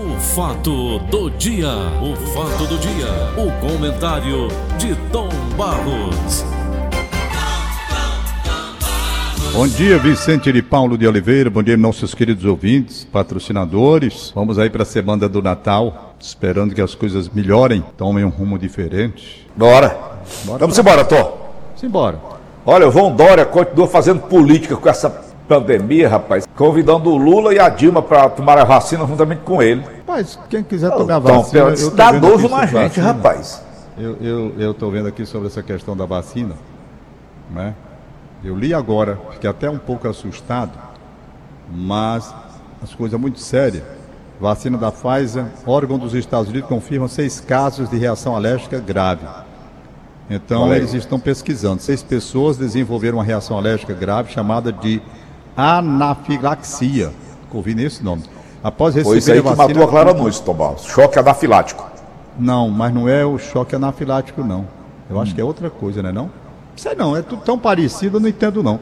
O fato do dia, o fato do dia, o comentário de Tom Barros. Bom dia, Vicente de Paulo de Oliveira. Bom dia, nossos queridos ouvintes, patrocinadores. Vamos aí para a semana do Natal, esperando que as coisas melhorem, tomem um rumo diferente. Bora. Bora Vamos pra- embora, Tom. Simbora. Olha, o João Dória continua fazendo política com essa pandemia, rapaz. Convidando o Lula e a Dilma para tomar a vacina juntamente com ele. Mas quem quiser tomar a vacina, tô dá nojo na gente, vacina. rapaz. Eu, tô vendo aqui sobre essa questão da vacina, né? Eu li agora, fiquei até um pouco assustado, mas as coisas muito sérias. Vacina da Pfizer, órgão dos Estados Unidos confirma seis casos de reação alérgica grave. Então eles estão pesquisando. Seis pessoas desenvolveram uma reação alérgica grave chamada de anafilaxia. Ouvi nesse nome. Após Foi receber isso aí que vacina. matou a Clara Nunes, Tom Barros. Choque anafilático. Não, mas não é o choque anafilático, não. Eu acho que é outra coisa, né não? Sei não, é tudo tão parecido, eu não entendo não.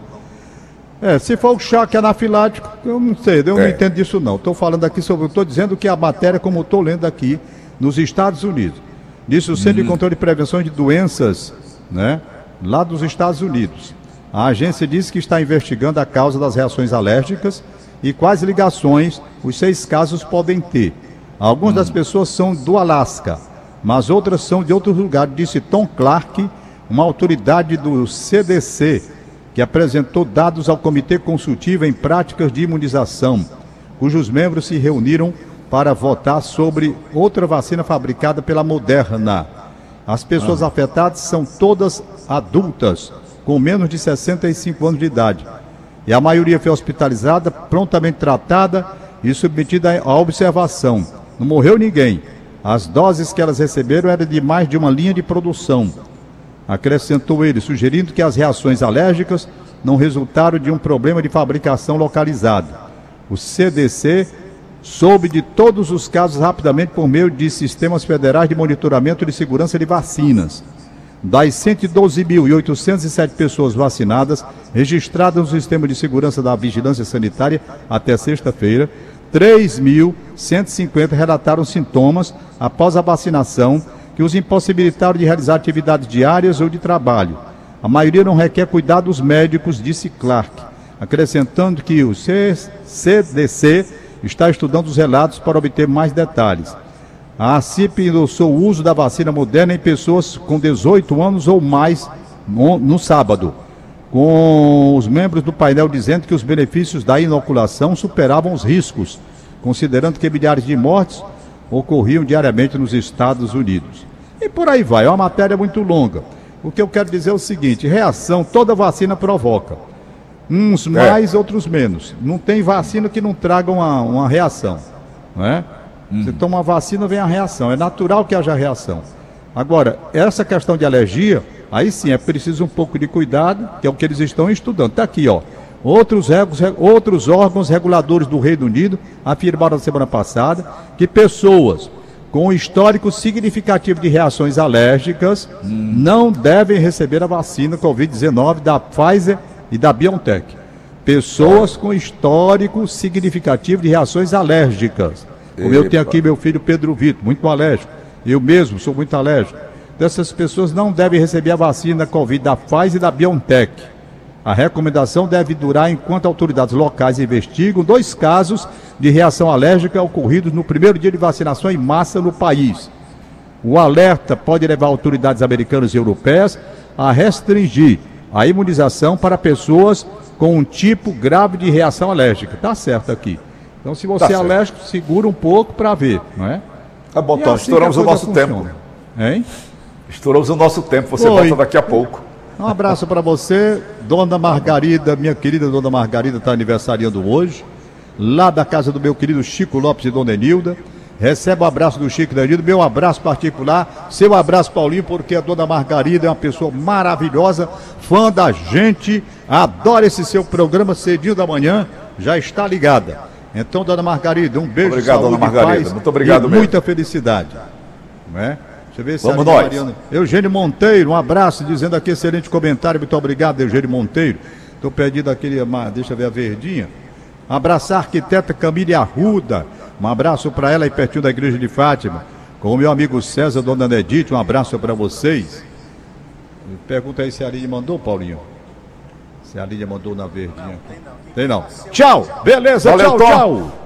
É, se for o choque anafilático, eu não sei, eu não É. entendo disso não. Estou falando aqui sobre, estou dizendo que a matéria, como estou lendo aqui, nos Estados Unidos. Diz o Centro de Controle e Prevenção de Doenças, né? Lá dos Estados Unidos. A agência diz que está investigando a causa das reações alérgicas e quais ligações os seis casos podem ter. Algumas das pessoas são do Alasca, mas outras são de outros lugares, disse Tom Clark, uma autoridade do CDC, que apresentou dados ao Comitê Consultivo em Práticas de Imunização, cujos membros se reuniram para votar sobre outra vacina fabricada pela Moderna. As pessoas afetadas são todas adultas, com menos de 65 anos de idade. E a maioria foi hospitalizada, prontamente tratada e submetida à observação. Não morreu ninguém. As doses que elas receberam eram de mais de uma linha de produção. Acrescentou ele, sugerindo que as reações alérgicas não resultaram de um problema de fabricação localizado. O CDC soube de todos os casos rapidamente por meio de sistemas federais de monitoramento de segurança de vacinas. Das 112.807 pessoas vacinadas registradas no sistema de segurança da vigilância sanitária até sexta-feira, 3.150 relataram sintomas após a vacinação que os impossibilitaram de realizar atividades diárias ou de trabalho. A maioria não requer cuidados médicos, disse Clark, acrescentando que o CDC está estudando os relatos para obter mais detalhes. A CIP endossou o uso da vacina moderna em pessoas com 18 anos ou mais no, no sábado, com os membros do painel dizendo que os benefícios da inoculação superavam os riscos, considerando que milhares de mortes ocorriam diariamente nos Estados Unidos. E por aí vai, é uma matéria muito longa. O que eu quero dizer é o seguinte: reação toda vacina provoca. Uns mais, outros menos. Não tem vacina que não traga uma, uma reação. Não é? Você toma uma vacina, vem a reação. É natural que haja reação. Agora, essa questão de alergia, aí sim é preciso um pouco de cuidado, que é o que eles estão estudando. Está aqui, ó. Outros, outros órgãos reguladores do Reino Unido afirmaram na semana passada que pessoas com histórico significativo de reações alérgicas não devem receber a vacina Covid-19 da Pfizer e da BioNTech. Pessoas com histórico significativo de reações alérgicas. Como eu tenho aqui meu filho Pedro Vitor, muito alérgico. Eu mesmo sou muito alérgico. Dessas pessoas não devem receber a vacina Covid da Pfizer e da BioNTech. A recomendação deve durar enquanto autoridades locais investigam dois casos de reação alérgica ocorridos no primeiro dia de vacinação em massa no país. O alerta pode levar autoridades americanas e europeias a restringir a imunização para pessoas com um tipo grave de reação alérgica. Tá certo aqui. Então, se você Tá é certo. alérgico, segura um pouco para ver, não é? Tá bom, Tom, assim estouramos o nosso tempo. funciona. Hein? Estouramos o nosso tempo. Você Oi. volta daqui a pouco. Um abraço para você, Dona Margarida, minha querida Dona Margarida está aniversariando hoje, lá da casa do meu querido Chico Lopes e Dona Enilda. Recebe o abraço do Chico da Enilda, meu abraço particular, seu abraço, Paulinho, porque a Dona Margarida é uma pessoa maravilhosa, fã da gente, adora esse seu programa cedinho da manhã, já está ligada. Então, dona Margarida, um beijo. Obrigado, saúde, dona Margarida. Paz, Muito obrigado mesmo. Muita felicidade. Não é? Deixa eu ver se Vamos nós. Mariana... Eugênio Monteiro, um abraço, dizendo aqui excelente comentário. Muito obrigado, Eugênio Monteiro. Estou pedindo aquele. Deixa eu ver a verdinha. Um abraçar a arquiteta Camila Arruda. Um abraço para ela e pertinho da Igreja de Fátima. Com o meu amigo César, dona Nedite, um abraço para vocês. Pergunta aí se a Aline mandou, Paulinho. Se a Lídia mandou na verdinha. Não, tem não. Tem não. Tchau. Beleza, Valeu, tchau, tchau.